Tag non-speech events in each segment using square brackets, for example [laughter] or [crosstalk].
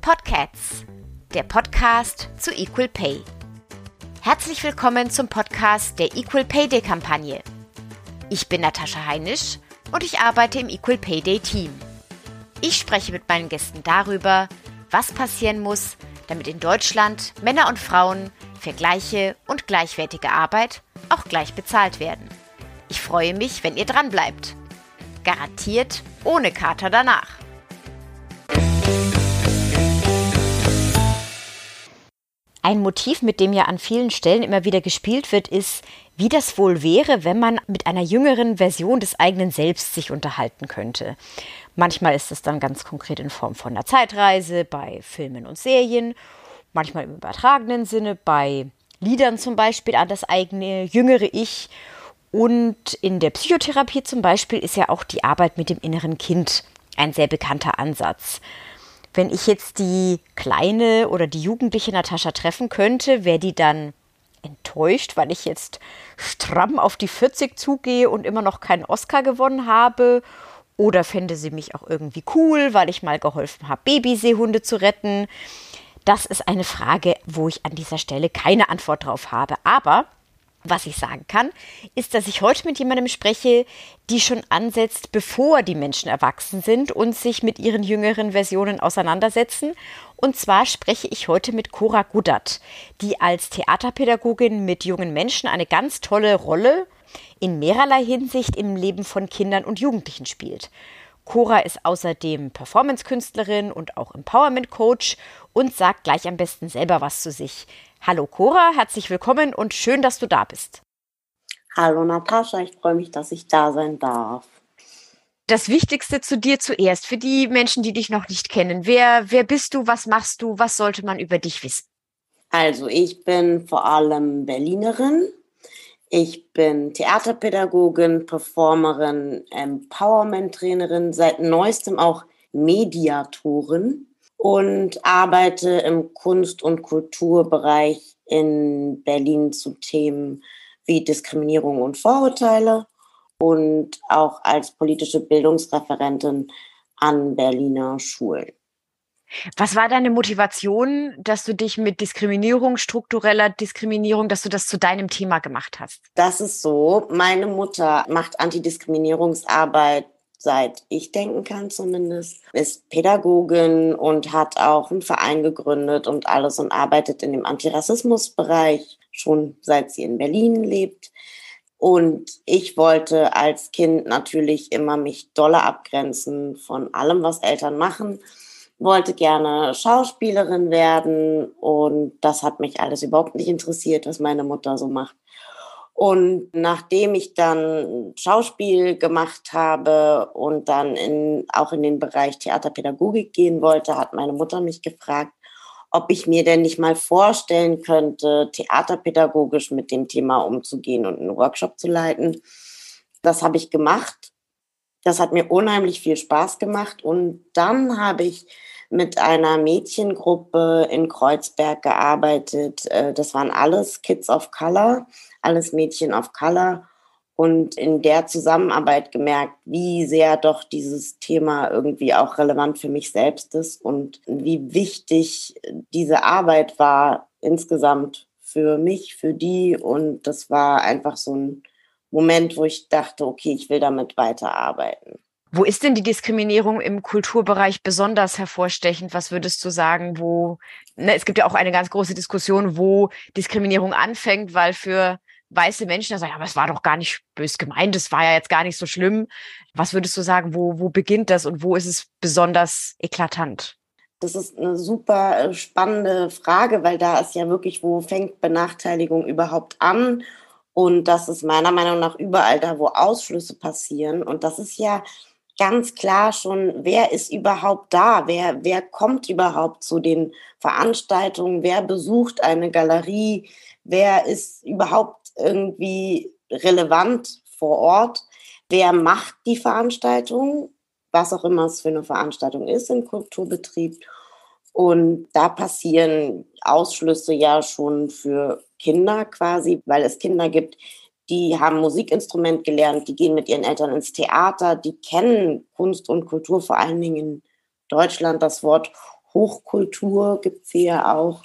Podcasts, der Podcast zu Equal Pay. Herzlich willkommen zum Podcast der Equal Pay Day Kampagne. Ich bin Natascha Heinisch und ich arbeite im Equal Pay Day Team. Ich spreche mit meinen Gästen darüber, was passieren muss, damit in Deutschland Männer und Frauen für gleiche und gleichwertige Arbeit auch gleich bezahlt werden. Ich freue mich, wenn ihr dran bleibt. Garantiert ohne Kater danach. Ein Motiv, mit dem ja an vielen Stellen immer wieder gespielt wird, ist, wie das wohl wäre, wenn man mit einer jüngeren Version des eigenen Selbst sich unterhalten könnte. Manchmal ist es dann ganz konkret in Form von einer Zeitreise bei Filmen und Serien, manchmal im übertragenen Sinne bei Liedern zum Beispiel an das eigene jüngere Ich. Und in der Psychotherapie zum Beispiel ist ja auch die Arbeit mit dem inneren Kind ein sehr bekannter Ansatz. Wenn ich jetzt die kleine oder die jugendliche Natascha treffen könnte, wäre die dann enttäuscht, weil ich jetzt stramm auf die 40 zugehe und immer noch keinen Oscar gewonnen habe oder fände sie mich auch irgendwie cool, weil ich mal geholfen habe, Babyseehunde zu retten? Das ist eine Frage, wo ich an dieser Stelle keine Antwort drauf habe. Aber was ich sagen kann, ist, dass ich heute mit jemandem spreche, die schon ansetzt, bevor die Menschen erwachsen sind und sich mit ihren jüngeren Versionen auseinandersetzen. Und zwar spreche ich heute mit Cora Gudat, die als Theaterpädagogin mit jungen Menschen eine ganz tolle Rolle in mehrerlei Hinsicht im Leben von Kindern und Jugendlichen spielt. Cora ist außerdem Performance-Künstlerin und auch Empowerment-Coach und sagt gleich am besten selber was zu sich. Hallo Cora, herzlich willkommen und schön, dass du da bist. Hallo Natascha, ich freue mich, dass ich da sein darf. Das Wichtigste zu dir zuerst, für die Menschen, die dich noch nicht kennen. Wer, wer bist du, was machst du, was sollte man über dich wissen? Also, ich bin vor allem Berlinerin, ich bin Theaterpädagogin, Performerin, Empowerment-Trainerin, seit neuestem auch Mediatorin und arbeite im Kunst- und Kulturbereich in Berlin zu Themen wie Diskriminierung und Vorurteile und auch als politische Bildungsreferentin an Berliner Schulen. Was war deine Motivation, dass du dich mit Diskriminierung, struktureller Diskriminierung, dass du das zu deinem Thema gemacht hast? Das ist so. Meine Mutter macht Antidiskriminierungsarbeit seit ich denken kann zumindest, ist Pädagogin und hat auch einen Verein gegründet und alles und arbeitet in dem Antirassismusbereich schon seit sie in Berlin lebt. Und ich wollte als Kind natürlich immer mich doller abgrenzen von allem, was Eltern machen wollte gerne Schauspielerin werden und das hat mich alles überhaupt nicht interessiert, was meine Mutter so macht. Und nachdem ich dann Schauspiel gemacht habe und dann in, auch in den Bereich Theaterpädagogik gehen wollte, hat meine Mutter mich gefragt, ob ich mir denn nicht mal vorstellen könnte, theaterpädagogisch mit dem Thema umzugehen und einen Workshop zu leiten. Das habe ich gemacht. Das hat mir unheimlich viel Spaß gemacht. Und dann habe ich mit einer Mädchengruppe in Kreuzberg gearbeitet. Äh, das waren alles Kids of Color, alles Mädchen of Color. Und in der Zusammenarbeit gemerkt, wie sehr doch dieses Thema irgendwie auch relevant für mich selbst ist und wie wichtig diese Arbeit war insgesamt für mich, für die. Und das war einfach so ein Moment, wo ich dachte, okay, ich will damit weiterarbeiten. Wo ist denn die Diskriminierung im Kulturbereich besonders hervorstechend? Was würdest du sagen, wo, ne, es gibt ja auch eine ganz große Diskussion, wo Diskriminierung anfängt, weil für weiße Menschen, da sagen, aber es war doch gar nicht bös gemeint, es war ja jetzt gar nicht so schlimm. Was würdest du sagen, wo, wo beginnt das und wo ist es besonders eklatant? Das ist eine super äh, spannende Frage, weil da ist ja wirklich, wo fängt Benachteiligung überhaupt an? Und das ist meiner Meinung nach überall da, wo Ausschlüsse passieren. Und das ist ja ganz klar schon, wer ist überhaupt da, wer, wer kommt überhaupt zu den Veranstaltungen, wer besucht eine Galerie, wer ist überhaupt irgendwie relevant vor Ort, wer macht die Veranstaltung, was auch immer es für eine Veranstaltung ist im Kulturbetrieb. Und da passieren Ausschlüsse ja schon für Kinder quasi, weil es Kinder gibt, die haben Musikinstrument gelernt, die gehen mit ihren Eltern ins Theater, die kennen Kunst und Kultur, vor allen Dingen in Deutschland. Das Wort Hochkultur gibt es hier auch.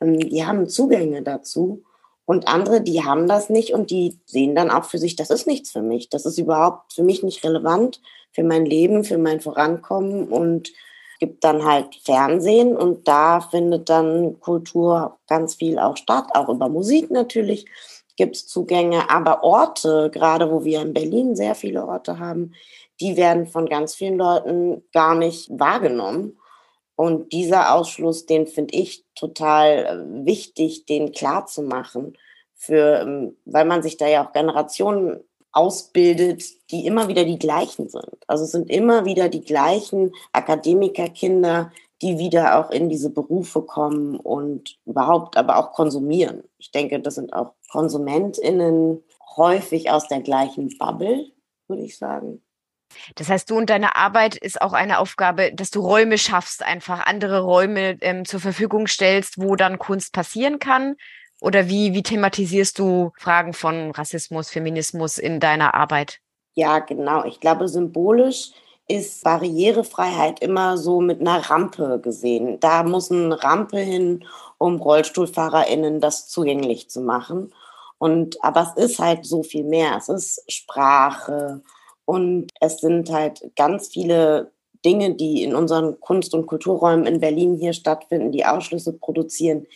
Ähm, die haben Zugänge dazu. Und andere, die haben das nicht und die sehen dann auch für sich, das ist nichts für mich. Das ist überhaupt für mich nicht relevant, für mein Leben, für mein Vorankommen und gibt dann halt Fernsehen und da findet dann Kultur ganz viel auch statt, auch über Musik natürlich gibt es Zugänge, aber Orte, gerade wo wir in Berlin sehr viele Orte haben, die werden von ganz vielen Leuten gar nicht wahrgenommen. Und dieser Ausschluss, den finde ich total äh, wichtig, den klar zu machen, für, ähm, weil man sich da ja auch Generationen ausbildet, die immer wieder die gleichen sind. Also es sind immer wieder die gleichen Akademikerkinder, die wieder auch in diese Berufe kommen und überhaupt aber auch konsumieren. Ich denke, das sind auch KonsumentInnen häufig aus der gleichen Bubble, würde ich sagen. Das heißt, du und deine Arbeit ist auch eine Aufgabe, dass du Räume schaffst, einfach andere Räume ähm, zur Verfügung stellst, wo dann Kunst passieren kann. Oder wie, wie thematisierst du Fragen von Rassismus, Feminismus in deiner Arbeit? Ja, genau. Ich glaube, symbolisch ist Barrierefreiheit immer so mit einer Rampe gesehen. Da muss eine Rampe hin, um RollstuhlfahrerInnen das zugänglich zu machen. Und, aber es ist halt so viel mehr. Es ist Sprache, und es sind halt ganz viele Dinge, die in unseren Kunst- und Kulturräumen in Berlin hier stattfinden, die Ausschlüsse produzieren,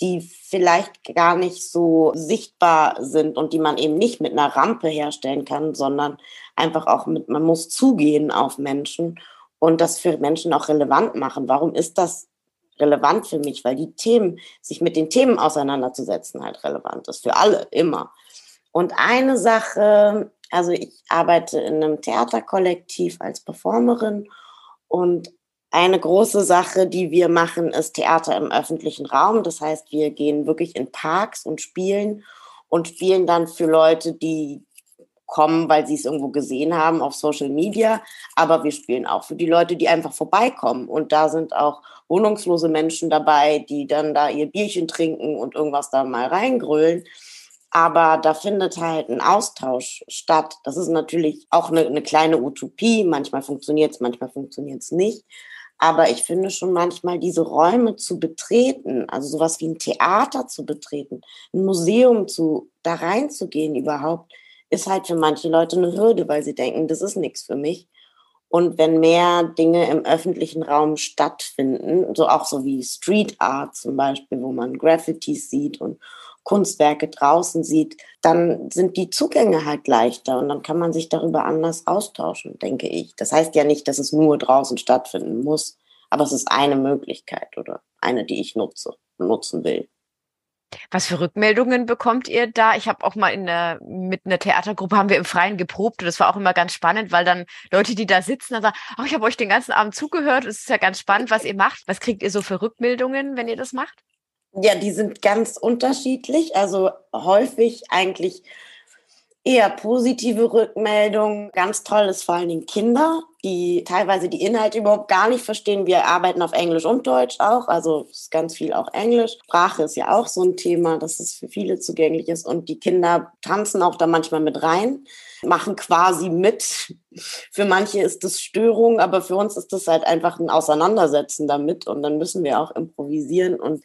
die vielleicht gar nicht so sichtbar sind und die man eben nicht mit einer Rampe herstellen kann, sondern einfach auch mit, man muss zugehen auf Menschen und das für Menschen auch relevant machen. Warum ist das relevant für mich? Weil die Themen, sich mit den Themen auseinanderzusetzen, halt relevant ist. Für alle, immer. Und eine Sache, also ich arbeite in einem Theaterkollektiv als Performerin und eine große Sache, die wir machen, ist Theater im öffentlichen Raum. Das heißt, wir gehen wirklich in Parks und spielen und spielen dann für Leute, die kommen, weil sie es irgendwo gesehen haben auf Social Media. Aber wir spielen auch für die Leute, die einfach vorbeikommen. Und da sind auch wohnungslose Menschen dabei, die dann da ihr Bierchen trinken und irgendwas da mal reingrölen. Aber da findet halt ein Austausch statt. Das ist natürlich auch eine, eine kleine Utopie. Manchmal funktioniert es, manchmal funktioniert es nicht. Aber ich finde schon manchmal diese Räume zu betreten, also sowas wie ein Theater zu betreten, ein Museum zu, da reinzugehen überhaupt, ist halt für manche Leute eine Hürde, weil sie denken, das ist nichts für mich. Und wenn mehr Dinge im öffentlichen Raum stattfinden, so auch so wie Street Art zum Beispiel, wo man Graffitis sieht und Kunstwerke draußen sieht, dann sind die Zugänge halt leichter und dann kann man sich darüber anders austauschen, denke ich. Das heißt ja nicht, dass es nur draußen stattfinden muss, aber es ist eine Möglichkeit oder eine, die ich nutze, nutzen will. Was für Rückmeldungen bekommt ihr da? Ich habe auch mal in der, mit einer Theatergruppe haben wir im Freien geprobt und das war auch immer ganz spannend, weil dann Leute, die da sitzen, dann sagen, ach, ich habe euch den ganzen Abend zugehört. Es ist ja ganz spannend, was ihr macht. Was kriegt ihr so für Rückmeldungen, wenn ihr das macht? Ja, die sind ganz unterschiedlich. Also häufig eigentlich eher positive Rückmeldungen. Ganz toll ist vor allen Dingen Kinder, die teilweise die Inhalte überhaupt gar nicht verstehen. Wir arbeiten auf Englisch und Deutsch auch, also ist ganz viel auch Englisch. Sprache ist ja auch so ein Thema, dass es für viele zugänglich ist und die Kinder tanzen auch da manchmal mit rein, machen quasi mit. Für manche ist das Störung, aber für uns ist das halt einfach ein Auseinandersetzen damit und dann müssen wir auch improvisieren und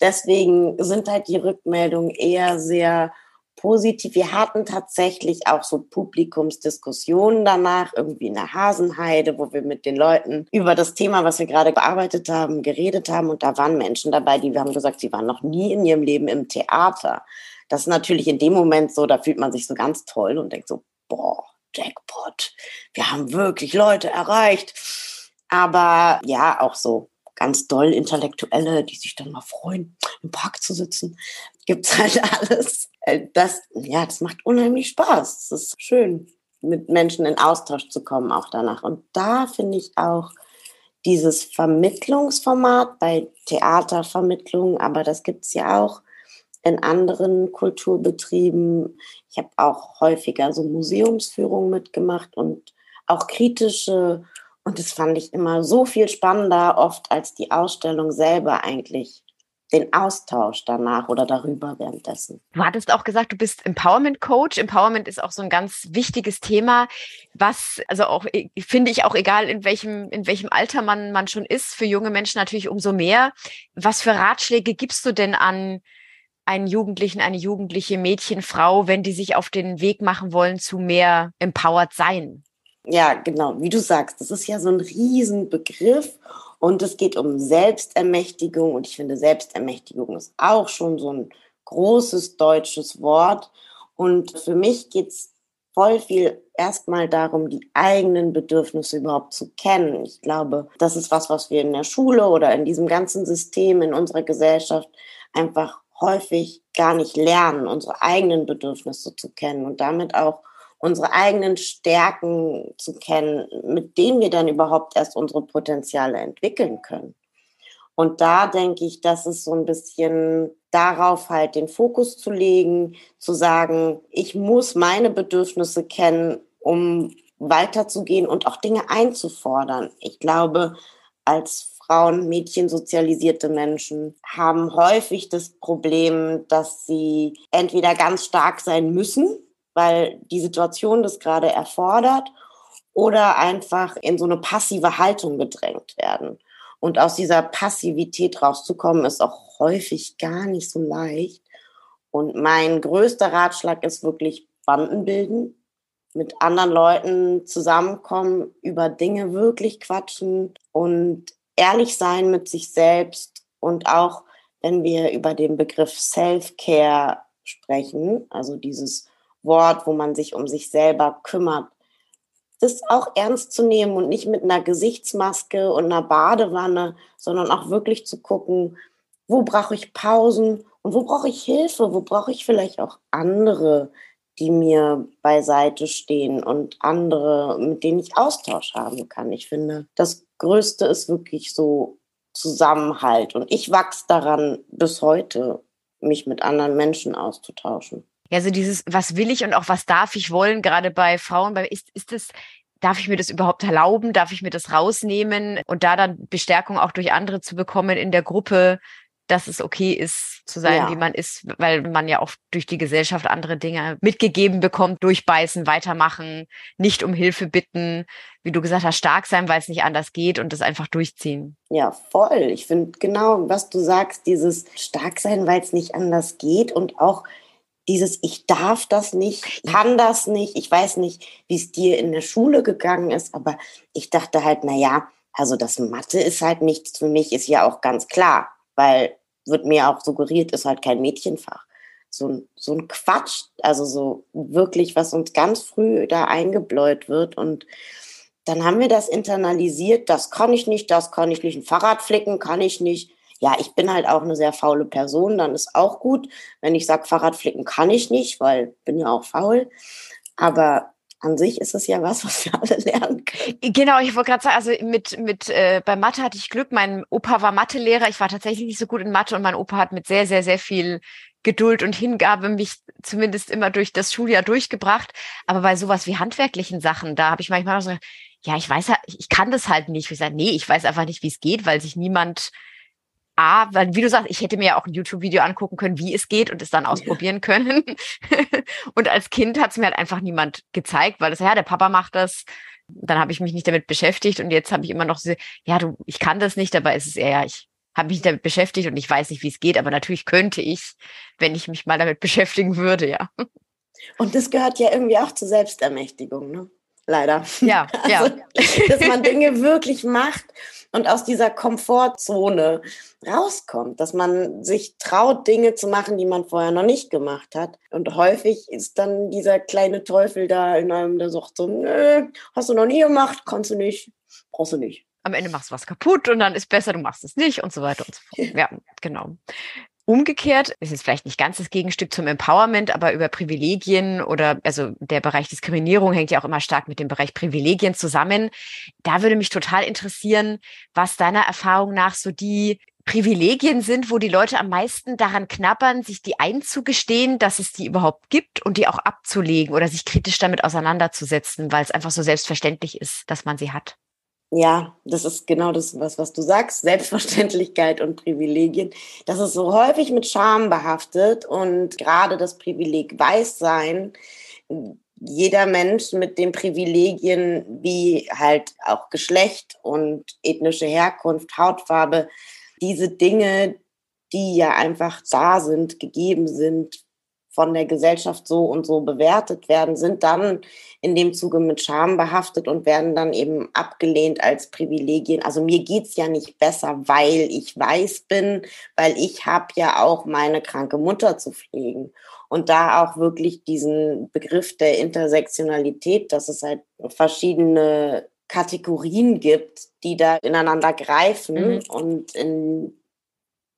Deswegen sind halt die Rückmeldungen eher sehr positiv. Wir hatten tatsächlich auch so Publikumsdiskussionen danach, irgendwie in der Hasenheide, wo wir mit den Leuten über das Thema, was wir gerade bearbeitet haben, geredet haben. Und da waren Menschen dabei, die haben gesagt, sie waren noch nie in ihrem Leben im Theater. Das ist natürlich in dem Moment so, da fühlt man sich so ganz toll und denkt so, boah, Jackpot, wir haben wirklich Leute erreicht. Aber ja, auch so ganz doll Intellektuelle, die sich dann mal freuen, im Park zu sitzen. Gibt's halt [laughs] alles. Äh, das, ja, das macht unheimlich Spaß. Es ist schön, mit Menschen in Austausch zu kommen auch danach. Und da finde ich auch dieses Vermittlungsformat bei Theatervermittlung, aber das gibt's ja auch in anderen Kulturbetrieben. Ich habe auch häufiger so Museumsführungen mitgemacht und auch kritische und das fand ich immer so viel spannender, oft als die Ausstellung selber eigentlich den Austausch danach oder darüber währenddessen. Du hattest auch gesagt, du bist Empowerment Coach. Empowerment ist auch so ein ganz wichtiges Thema, was also auch finde ich auch egal in welchem in welchem Alter man man schon ist, für junge Menschen natürlich umso mehr. Was für Ratschläge gibst du denn an einen Jugendlichen, eine jugendliche Mädchen, Frau, wenn die sich auf den Weg machen wollen zu mehr empowered sein? Ja, genau, wie du sagst, das ist ja so ein Riesenbegriff und es geht um Selbstermächtigung und ich finde, Selbstermächtigung ist auch schon so ein großes deutsches Wort. Und für mich geht es voll viel erstmal darum, die eigenen Bedürfnisse überhaupt zu kennen. Ich glaube, das ist was, was wir in der Schule oder in diesem ganzen System in unserer Gesellschaft einfach häufig gar nicht lernen, unsere eigenen Bedürfnisse zu kennen und damit auch unsere eigenen Stärken zu kennen, mit denen wir dann überhaupt erst unsere Potenziale entwickeln können. Und da denke ich, das ist so ein bisschen darauf halt den Fokus zu legen, zu sagen, ich muss meine Bedürfnisse kennen, um weiterzugehen und auch Dinge einzufordern. Ich glaube, als Frauen, Mädchen, sozialisierte Menschen haben häufig das Problem, dass sie entweder ganz stark sein müssen, weil die Situation das gerade erfordert oder einfach in so eine passive Haltung gedrängt werden. Und aus dieser Passivität rauszukommen, ist auch häufig gar nicht so leicht. Und mein größter Ratschlag ist wirklich Banden bilden, mit anderen Leuten zusammenkommen, über Dinge wirklich quatschen und ehrlich sein mit sich selbst und auch wenn wir über den Begriff Self-Care sprechen, also dieses Wort, wo man sich um sich selber kümmert, das auch ernst zu nehmen und nicht mit einer Gesichtsmaske und einer Badewanne, sondern auch wirklich zu gucken, wo brauche ich Pausen und wo brauche ich Hilfe, wo brauche ich vielleicht auch andere, die mir beiseite stehen und andere, mit denen ich Austausch haben kann. Ich finde, das Größte ist wirklich so Zusammenhalt und ich wachse daran bis heute, mich mit anderen Menschen auszutauschen. Ja, so dieses, was will ich und auch was darf ich wollen, gerade bei Frauen, bei, ist, ist das, darf ich mir das überhaupt erlauben? Darf ich mir das rausnehmen? Und da dann Bestärkung auch durch andere zu bekommen in der Gruppe, dass es okay ist, zu sein, ja. wie man ist, weil man ja auch durch die Gesellschaft andere Dinge mitgegeben bekommt, durchbeißen, weitermachen, nicht um Hilfe bitten, wie du gesagt hast, stark sein, weil es nicht anders geht und das einfach durchziehen. Ja, voll. Ich finde genau, was du sagst, dieses stark sein, weil es nicht anders geht und auch dieses ich darf das nicht, kann das nicht. Ich weiß nicht, wie es dir in der Schule gegangen ist, aber ich dachte halt, na ja, also das Mathe ist halt nichts für mich, ist ja auch ganz klar, weil wird mir auch suggeriert, ist halt kein Mädchenfach. So, so ein Quatsch, also so wirklich, was uns ganz früh da eingebläut wird und dann haben wir das internalisiert, das kann ich nicht, das kann ich nicht, ein Fahrrad flicken kann ich nicht, ja, ich bin halt auch eine sehr faule Person, dann ist auch gut. Wenn ich sage, Fahrradflicken kann ich nicht, weil bin ja auch faul. Aber an sich ist es ja was, [laughs] was wir alle lernen können. Genau, ich wollte gerade sagen, also mit, mit äh, bei Mathe hatte ich Glück. Mein Opa war Mathelehrer. Ich war tatsächlich nicht so gut in Mathe und mein Opa hat mit sehr, sehr, sehr viel Geduld und Hingabe mich zumindest immer durch das Schuljahr durchgebracht. Aber bei sowas wie handwerklichen Sachen, da habe ich manchmal so, ja, ich weiß, ich kann das halt nicht. Ich sage, nee, ich weiß einfach nicht, wie es geht, weil sich niemand A, weil wie du sagst, ich hätte mir ja auch ein YouTube-Video angucken können, wie es geht und es dann ausprobieren können. [laughs] und als Kind hat es mir halt einfach niemand gezeigt, weil das, ja, der Papa macht das. Dann habe ich mich nicht damit beschäftigt und jetzt habe ich immer noch so, ja, du, ich kann das nicht, dabei ist es eher, ja, ich habe mich damit beschäftigt und ich weiß nicht, wie es geht, aber natürlich könnte ich, wenn ich mich mal damit [laughs] beschäftigen würde, ja. Und das gehört ja irgendwie auch zur Selbstermächtigung, ne? Leider. Ja, [laughs] also, ja. Dass man Dinge wirklich macht und aus dieser Komfortzone rauskommt, dass man sich traut, Dinge zu machen, die man vorher noch nicht gemacht hat. Und häufig ist dann dieser kleine Teufel da in einem, der sagt so, nö, hast du noch nie gemacht, kannst du nicht, brauchst du nicht. Am Ende machst du was kaputt und dann ist besser, du machst es nicht und so weiter und so fort. [laughs] Ja, genau. Umgekehrt ist es vielleicht nicht ganz das Gegenstück zum Empowerment, aber über Privilegien oder also der Bereich Diskriminierung hängt ja auch immer stark mit dem Bereich Privilegien zusammen. Da würde mich total interessieren, was deiner Erfahrung nach so die Privilegien sind, wo die Leute am meisten daran knabbern, sich die einzugestehen, dass es die überhaupt gibt und die auch abzulegen oder sich kritisch damit auseinanderzusetzen, weil es einfach so selbstverständlich ist, dass man sie hat. Ja, das ist genau das, was, was du sagst, Selbstverständlichkeit und Privilegien. Das ist so häufig mit Scham behaftet und gerade das Privileg Weißsein, jeder Mensch mit den Privilegien wie halt auch Geschlecht und ethnische Herkunft, Hautfarbe, diese Dinge, die ja einfach da sind, gegeben sind, von der Gesellschaft so und so bewertet werden, sind dann in dem Zuge mit Scham behaftet und werden dann eben abgelehnt als Privilegien. Also mir geht's ja nicht besser, weil ich weiß bin, weil ich habe ja auch meine kranke Mutter zu pflegen. Und da auch wirklich diesen Begriff der Intersektionalität, dass es halt verschiedene Kategorien gibt, die da ineinander greifen mhm. und in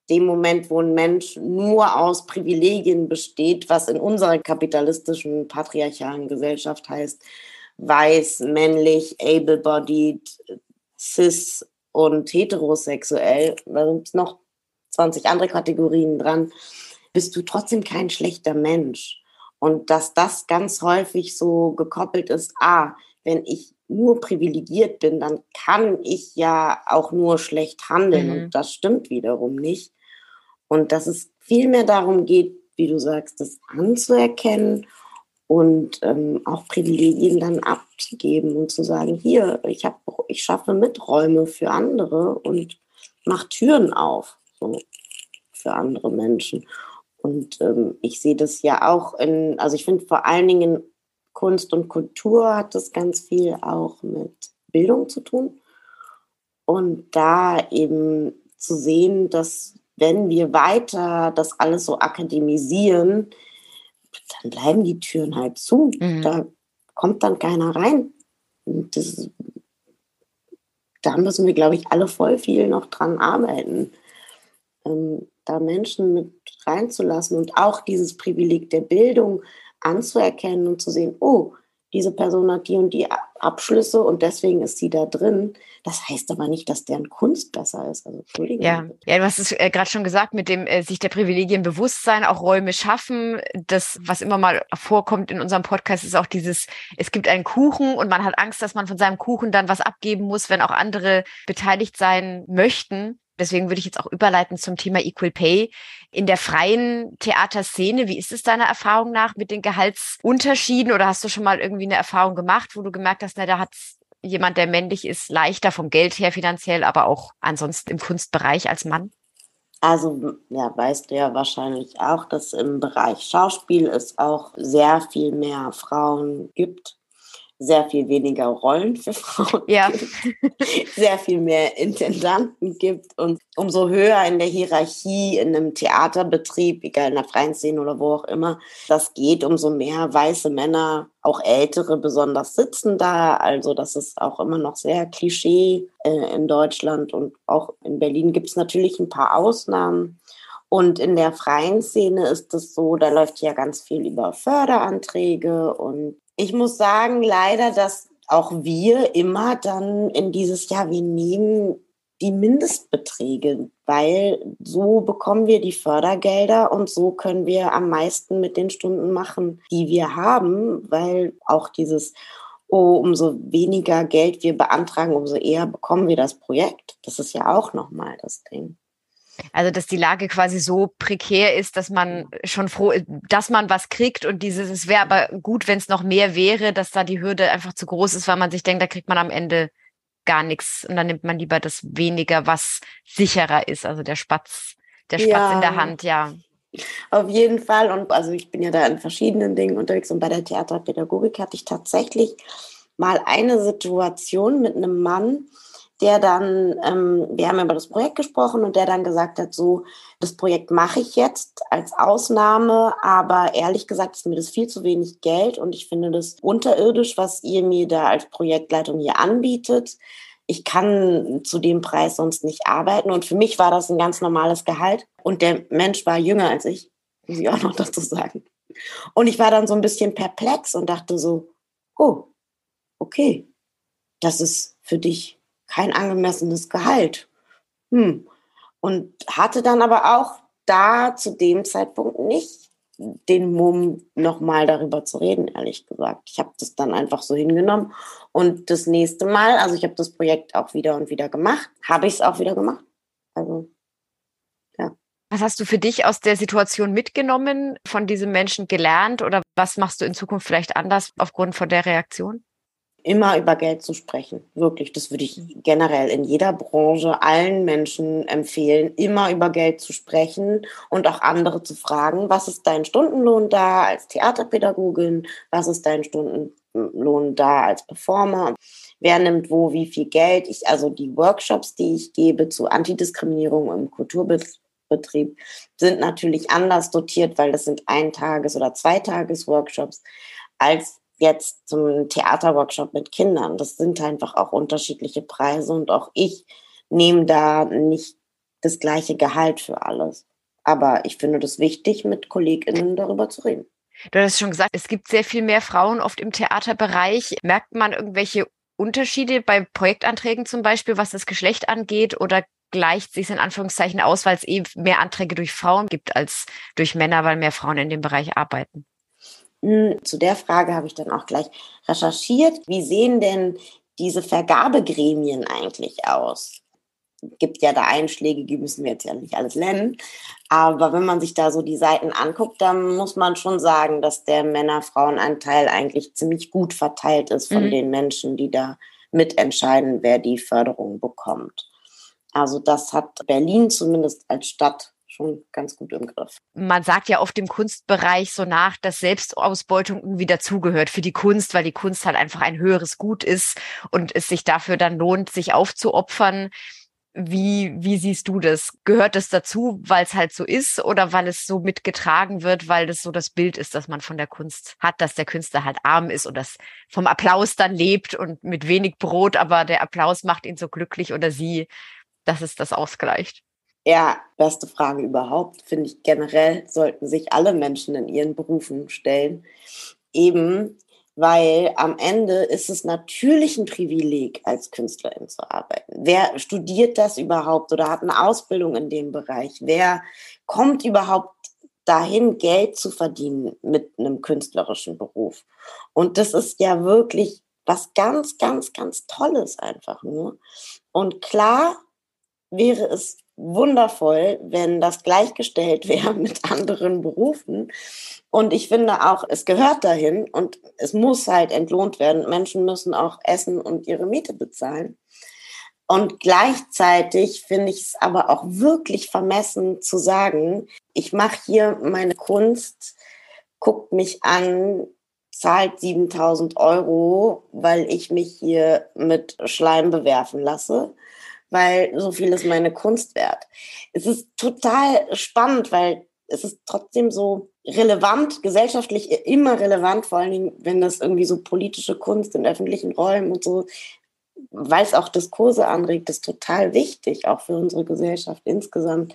dem Moment, wo ein Mensch nur aus Privilegien besteht, was in unserer kapitalistischen, patriarchalen Gesellschaft heißt, weiß, männlich, able-bodied, cis und heterosexuell, da sind noch 20 andere Kategorien dran, bist du trotzdem kein schlechter Mensch. Und dass das ganz häufig so gekoppelt ist, ah, wenn ich nur privilegiert bin, dann kann ich ja auch nur schlecht handeln. Mhm. Und das stimmt wiederum nicht. Und dass es vielmehr darum geht, wie du sagst, das anzuerkennen und ähm, auch Privilegien dann abzugeben und zu sagen, hier, ich, hab, ich schaffe Miträume für andere und mache Türen auf so, für andere Menschen. Und ähm, ich sehe das ja auch in, also ich finde vor allen Dingen Kunst und Kultur hat das ganz viel auch mit Bildung zu tun. Und da eben zu sehen, dass wenn wir weiter das alles so akademisieren, dann bleiben die Türen halt zu. Mhm. Da kommt dann keiner rein. Das, da müssen wir, glaube ich, alle voll viel noch dran arbeiten, ähm, da Menschen mit reinzulassen und auch dieses Privileg der Bildung anzuerkennen und zu sehen, oh, diese Person hat die und die Abschlüsse und deswegen ist sie da drin. Das heißt aber nicht, dass deren Kunst besser ist. Also Entschuldigung. Ja, ja du hast es äh, gerade schon gesagt, mit dem äh, sich der Privilegien bewusst sein, auch Räume schaffen. Das, was immer mal vorkommt in unserem Podcast, ist auch dieses, es gibt einen Kuchen und man hat Angst, dass man von seinem Kuchen dann was abgeben muss, wenn auch andere beteiligt sein möchten. Deswegen würde ich jetzt auch überleiten zum Thema Equal Pay. In der freien Theaterszene, wie ist es deiner Erfahrung nach mit den Gehaltsunterschieden? Oder hast du schon mal irgendwie eine Erfahrung gemacht, wo du gemerkt hast, na, da hat jemand, der männlich ist, leichter vom Geld her finanziell, aber auch ansonsten im Kunstbereich als Mann? Also, ja, weißt du ja wahrscheinlich auch, dass im Bereich Schauspiel es auch sehr viel mehr Frauen gibt sehr viel weniger Rollen für Frauen ja. gibt, [laughs] sehr viel mehr Intendanten gibt und umso höher in der Hierarchie in einem Theaterbetrieb, egal in der freien Szene oder wo auch immer, das geht, umso mehr weiße Männer, auch ältere besonders sitzen da. Also das ist auch immer noch sehr Klischee äh, in Deutschland und auch in Berlin gibt es natürlich ein paar Ausnahmen. Und in der freien Szene ist es so, da läuft ja ganz viel über Förderanträge und ich muss sagen, leider, dass auch wir immer dann in dieses Jahr, wir nehmen die Mindestbeträge, weil so bekommen wir die Fördergelder und so können wir am meisten mit den Stunden machen, die wir haben, weil auch dieses, oh, umso weniger Geld wir beantragen, umso eher bekommen wir das Projekt. Das ist ja auch nochmal das Ding. Also, dass die Lage quasi so prekär ist, dass man schon froh ist, dass man was kriegt und dieses, es wäre aber gut, wenn es noch mehr wäre, dass da die Hürde einfach zu groß ist, weil man sich denkt, da kriegt man am Ende gar nichts und dann nimmt man lieber das weniger, was sicherer ist, also der Spatz, der Spatz ja. in der Hand, ja. Auf jeden Fall. Und also ich bin ja da in verschiedenen Dingen unterwegs und bei der Theaterpädagogik hatte ich tatsächlich mal eine Situation mit einem Mann, der dann, ähm, wir haben über das Projekt gesprochen und der dann gesagt hat, so, das Projekt mache ich jetzt als Ausnahme, aber ehrlich gesagt ist mir das viel zu wenig Geld und ich finde das unterirdisch, was ihr mir da als Projektleitung hier anbietet. Ich kann zu dem Preis sonst nicht arbeiten und für mich war das ein ganz normales Gehalt und der Mensch war jünger als ich, muss ich auch noch dazu sagen. Und ich war dann so ein bisschen perplex und dachte so, oh, okay, das ist für dich kein angemessenes Gehalt. Hm. Und hatte dann aber auch da zu dem Zeitpunkt nicht den Mumm, nochmal darüber zu reden, ehrlich gesagt. Ich habe das dann einfach so hingenommen. Und das nächste Mal, also ich habe das Projekt auch wieder und wieder gemacht, habe ich es auch wieder gemacht. Also, ja. Was hast du für dich aus der Situation mitgenommen, von diesem Menschen gelernt oder was machst du in Zukunft vielleicht anders aufgrund von der Reaktion? Immer über Geld zu sprechen. Wirklich, das würde ich generell in jeder Branche allen Menschen empfehlen, immer über Geld zu sprechen und auch andere zu fragen, was ist dein Stundenlohn da als Theaterpädagogin, was ist dein Stundenlohn da als Performer, wer nimmt wo wie viel Geld. Ich, also die Workshops, die ich gebe zu Antidiskriminierung im Kulturbetrieb, sind natürlich anders dotiert, weil das sind Eintages- oder Zweitages-Workshops als jetzt zum Theaterworkshop mit Kindern. Das sind einfach auch unterschiedliche Preise und auch ich nehme da nicht das gleiche Gehalt für alles. Aber ich finde das wichtig, mit KollegInnen darüber zu reden. Du hast schon gesagt, es gibt sehr viel mehr Frauen oft im Theaterbereich. Merkt man irgendwelche Unterschiede bei Projektanträgen zum Beispiel, was das Geschlecht angeht oder gleicht sich in Anführungszeichen aus, weil es eben mehr Anträge durch Frauen gibt als durch Männer, weil mehr Frauen in dem Bereich arbeiten? Zu der Frage habe ich dann auch gleich recherchiert. Wie sehen denn diese Vergabegremien eigentlich aus? gibt ja da Einschläge, die müssen wir jetzt ja nicht alles nennen. Aber wenn man sich da so die Seiten anguckt, dann muss man schon sagen, dass der Männer-Frauen-Anteil eigentlich ziemlich gut verteilt ist von mhm. den Menschen, die da mitentscheiden, wer die Förderung bekommt. Also das hat Berlin zumindest als Stadt schon ganz gut im Griff. Man sagt ja oft im Kunstbereich so nach, dass Selbstausbeutung irgendwie dazugehört für die Kunst, weil die Kunst halt einfach ein höheres Gut ist und es sich dafür dann lohnt, sich aufzuopfern. Wie, wie siehst du das? Gehört das dazu, weil es halt so ist oder weil es so mitgetragen wird, weil das so das Bild ist, das man von der Kunst hat, dass der Künstler halt arm ist und das vom Applaus dann lebt und mit wenig Brot, aber der Applaus macht ihn so glücklich oder sie, dass es das ausgleicht? Ja, beste Frage überhaupt, finde ich generell, sollten sich alle Menschen in ihren Berufen stellen. Eben, weil am Ende ist es natürlich ein Privileg, als Künstlerin zu arbeiten. Wer studiert das überhaupt oder hat eine Ausbildung in dem Bereich? Wer kommt überhaupt dahin, Geld zu verdienen mit einem künstlerischen Beruf? Und das ist ja wirklich was ganz, ganz, ganz Tolles einfach nur. Und klar wäre es wundervoll, wenn das gleichgestellt [laughs] wäre mit anderen Berufen. Und ich finde auch, es gehört dahin und es muss halt entlohnt werden. Menschen müssen auch essen und ihre Miete bezahlen. Und gleichzeitig finde ich es aber auch wirklich vermessen zu sagen, ich mache hier meine Kunst, guckt mich an, zahlt 7000 Euro, weil ich mich hier mit Schleim bewerfen lasse weil so viel ist meine Kunst wert. Es ist total spannend, weil es ist trotzdem so relevant, gesellschaftlich immer relevant, vor allen Dingen, wenn das irgendwie so politische Kunst in öffentlichen Räumen und so, weil es auch Diskurse anregt, ist total wichtig, auch für unsere Gesellschaft insgesamt.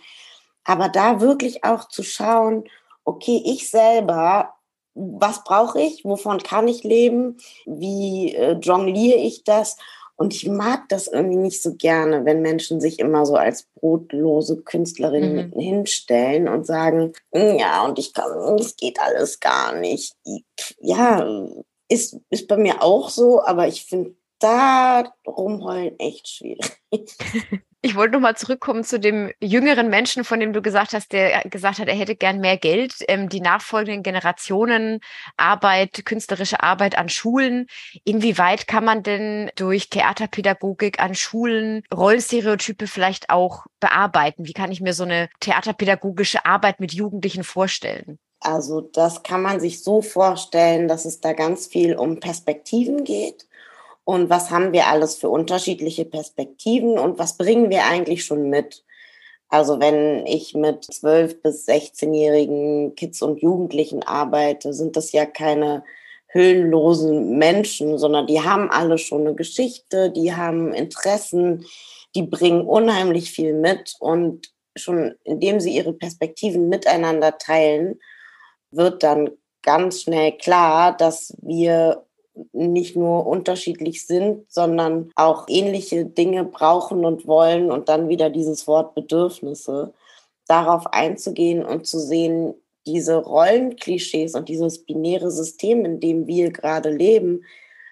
Aber da wirklich auch zu schauen, okay, ich selber, was brauche ich, wovon kann ich leben, wie äh, jongliere ich das und ich mag das irgendwie nicht so gerne, wenn Menschen sich immer so als brotlose Künstlerin mhm. hinstellen und sagen, ja, und ich kann, es geht alles gar nicht. Ja, ist, ist bei mir auch so, aber ich finde da rumheulen echt schwierig. [laughs] Ich wollte nochmal zurückkommen zu dem jüngeren Menschen, von dem du gesagt hast, der gesagt hat, er hätte gern mehr Geld. Ähm, die nachfolgenden Generationen Arbeit, künstlerische Arbeit an Schulen. Inwieweit kann man denn durch Theaterpädagogik an Schulen Rollstereotype vielleicht auch bearbeiten? Wie kann ich mir so eine theaterpädagogische Arbeit mit Jugendlichen vorstellen? Also das kann man sich so vorstellen, dass es da ganz viel um Perspektiven geht und was haben wir alles für unterschiedliche Perspektiven und was bringen wir eigentlich schon mit. Also wenn ich mit 12 bis 16-jährigen Kids und Jugendlichen arbeite, sind das ja keine hüllenlosen Menschen, sondern die haben alle schon eine Geschichte, die haben Interessen, die bringen unheimlich viel mit und schon indem sie ihre Perspektiven miteinander teilen, wird dann ganz schnell klar, dass wir nicht nur unterschiedlich sind, sondern auch ähnliche Dinge brauchen und wollen und dann wieder dieses Wort Bedürfnisse, darauf einzugehen und zu sehen, diese Rollenklischees und dieses binäre System, in dem wir gerade leben,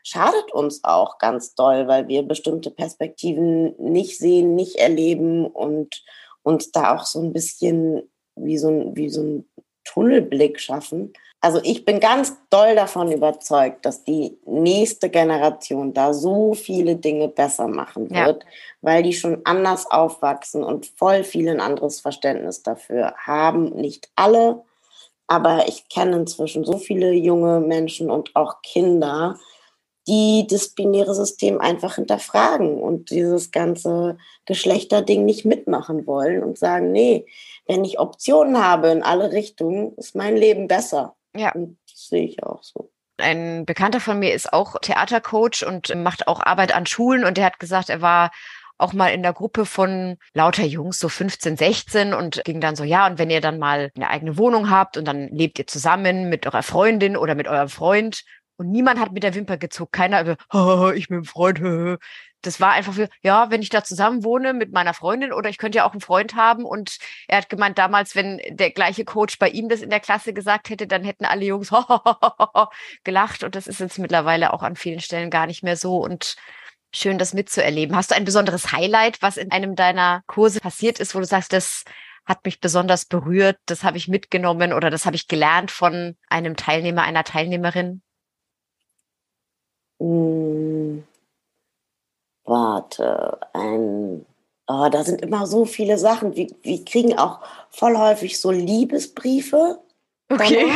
schadet uns auch ganz doll, weil wir bestimmte Perspektiven nicht sehen, nicht erleben und uns da auch so ein bisschen wie so ein, wie so ein Tunnelblick schaffen. Also ich bin ganz doll davon überzeugt, dass die nächste Generation da so viele Dinge besser machen wird, ja. weil die schon anders aufwachsen und voll viel ein anderes Verständnis dafür haben. Nicht alle, aber ich kenne inzwischen so viele junge Menschen und auch Kinder, die das binäre System einfach hinterfragen und dieses ganze Geschlechterding nicht mitmachen wollen und sagen, nee, wenn ich Optionen habe in alle Richtungen, ist mein Leben besser. Ja. Und das sehe ich auch so. Ein Bekannter von mir ist auch Theatercoach und macht auch Arbeit an Schulen und der hat gesagt, er war auch mal in der Gruppe von lauter Jungs, so 15, 16 und ging dann so, ja, und wenn ihr dann mal eine eigene Wohnung habt und dann lebt ihr zusammen mit eurer Freundin oder mit eurem Freund und niemand hat mit der Wimper gezuckt, keiner über, oh, [laughs] ich bin Freund, [laughs] das war einfach für, ja, wenn ich da zusammen wohne mit meiner Freundin oder ich könnte ja auch einen Freund haben. Und er hat gemeint, damals, wenn der gleiche Coach bei ihm das in der Klasse gesagt hätte, dann hätten alle Jungs [laughs] gelacht. Und das ist jetzt mittlerweile auch an vielen Stellen gar nicht mehr so. Und schön, das mitzuerleben. Hast du ein besonderes Highlight, was in einem deiner Kurse passiert ist, wo du sagst, das hat mich besonders berührt, das habe ich mitgenommen oder das habe ich gelernt von einem Teilnehmer, einer Teilnehmerin? Ein, oh, da sind immer so viele Sachen. Wir, wir kriegen auch voll häufig so Liebesbriefe. Okay.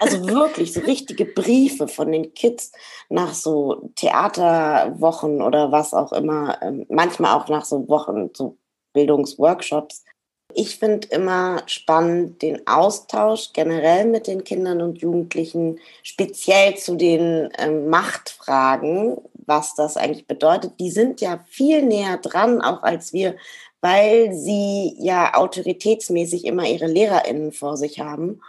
Also wirklich so richtige Briefe von den Kids nach so Theaterwochen oder was auch immer. Ähm, manchmal auch nach so Wochen, so Bildungsworkshops. Ich finde immer spannend den Austausch generell mit den Kindern und Jugendlichen, speziell zu den ähm, Machtfragen, was das eigentlich bedeutet. Die sind ja viel näher dran, auch als wir, weil sie ja autoritätsmäßig immer ihre LehrerInnen vor sich haben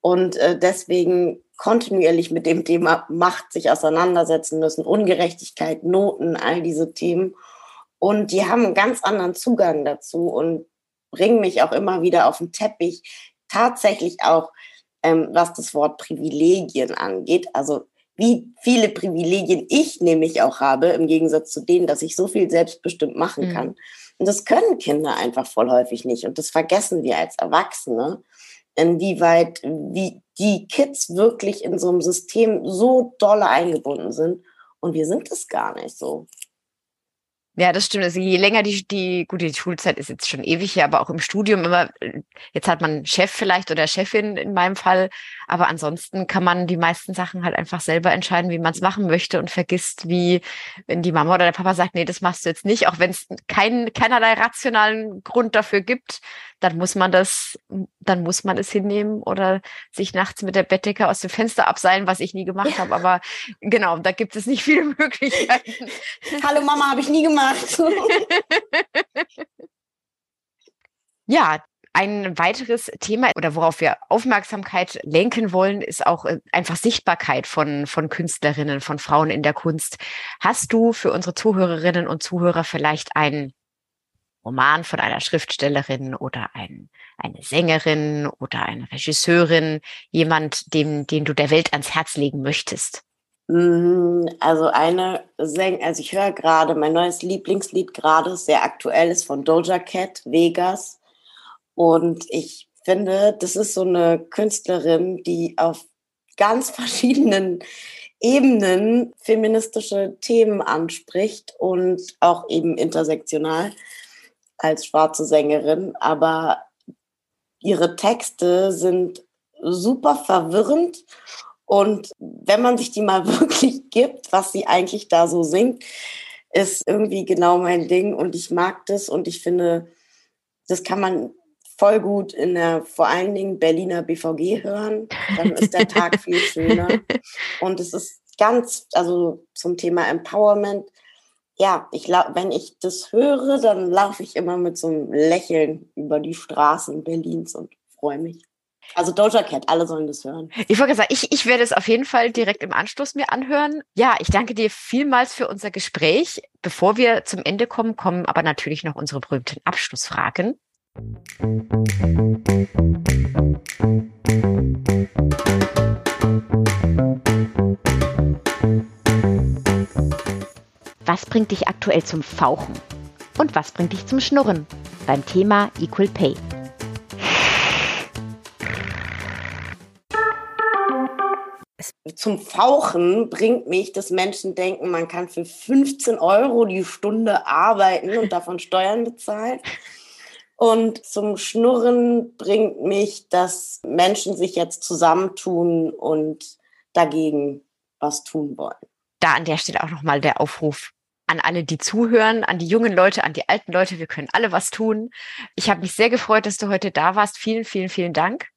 und äh, deswegen kontinuierlich mit dem Thema Macht sich auseinandersetzen müssen, Ungerechtigkeit, Noten, all diese Themen. Und die haben einen ganz anderen Zugang dazu und bringen mich auch immer wieder auf den Teppich, tatsächlich auch, ähm, was das Wort Privilegien angeht. Also wie viele Privilegien ich nämlich auch habe, im Gegensatz zu denen, dass ich so viel selbstbestimmt machen mhm. kann. Und das können Kinder einfach voll häufig nicht. Und das vergessen wir als Erwachsene, inwieweit wie die Kids wirklich in so einem System so dolle eingebunden sind. Und wir sind es gar nicht so. Ja, das stimmt. Also je länger die, die, gut, die Schulzeit ist jetzt schon ewig hier, aber auch im Studium immer, jetzt hat man Chef vielleicht oder Chefin in meinem Fall, aber ansonsten kann man die meisten Sachen halt einfach selber entscheiden, wie man es machen möchte und vergisst, wie, wenn die Mama oder der Papa sagt, nee, das machst du jetzt nicht, auch wenn es kein, keinerlei rationalen Grund dafür gibt, dann muss man das, dann muss man es hinnehmen oder sich nachts mit der Bettdecke aus dem Fenster abseilen, was ich nie gemacht habe. Aber genau, da gibt es nicht viele [laughs] Möglichkeiten. Hallo Mama, habe ich nie gemacht. [laughs] ja, ein weiteres Thema oder worauf wir Aufmerksamkeit lenken wollen, ist auch äh, einfach Sichtbarkeit von, von Künstlerinnen, von Frauen in der Kunst. Hast du für unsere Zuhörerinnen und Zuhörer vielleicht einen Roman von einer Schriftstellerin oder ein, eine Sängerin oder eine Regisseurin, jemand, dem, den du der Welt ans Herz legen möchtest? Mm, also eine Säng, also ich höre gerade mein neues Lieblingslied gerade, sehr aktuell ist von Doja Cat, Vegas. Und ich finde, das ist so eine Künstlerin, die auf ganz [laughs] verschiedenen Ebenen feministische Themen anspricht und auch eben intersektional als schwarze Sängerin, aber ihre Texte sind super verwirrend und wenn man sich die mal [laughs] wirklich gibt, was sie eigentlich da so singt, ist irgendwie genau mein Ding und ich mag das und ich finde, das kann man voll gut in der vor allen Dingen Berliner BVG hören. Dann ist der Tag viel schöner. [laughs] Und es ist ganz, also zum Thema Empowerment, ja, ich wenn ich das höre, dann laufe ich immer mit so einem Lächeln über die Straßen Berlins und freue mich. Also Doja Cat, alle sollen das hören. Ich wollte sagen, ich, ich werde es auf jeden Fall direkt im Anschluss mir anhören. Ja, ich danke dir vielmals für unser Gespräch. Bevor wir zum Ende kommen, kommen aber natürlich noch unsere berühmten Abschlussfragen. Was bringt dich aktuell zum Fauchen? Und was bringt dich zum Schnurren? Beim Thema Equal Pay. Zum Fauchen bringt mich, dass Menschen denken, man kann für 15 Euro die Stunde arbeiten und davon [laughs] Steuern bezahlen. Und zum Schnurren bringt mich, dass Menschen sich jetzt zusammentun und dagegen was tun wollen. Da an der Stelle auch nochmal der Aufruf an alle, die zuhören, an die jungen Leute, an die alten Leute. Wir können alle was tun. Ich habe mich sehr gefreut, dass du heute da warst. Vielen, vielen, vielen Dank.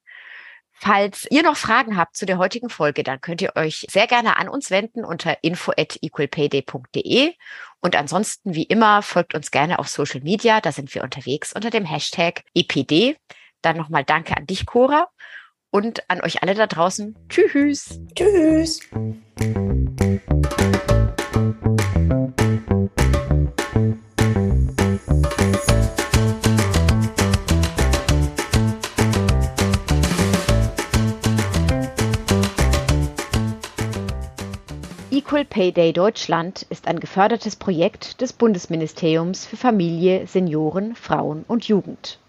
Falls ihr noch Fragen habt zu der heutigen Folge, dann könnt ihr euch sehr gerne an uns wenden unter info at equalpayday.de. Und ansonsten, wie immer, folgt uns gerne auf Social Media. Da sind wir unterwegs unter dem Hashtag EPD. Dann nochmal Danke an dich, Cora. Und an euch alle da draußen. Tschüss. Tschüss. Equal Pay Day Deutschland ist ein gefördertes Projekt des Bundesministeriums für Familie, Senioren, Frauen und Jugend.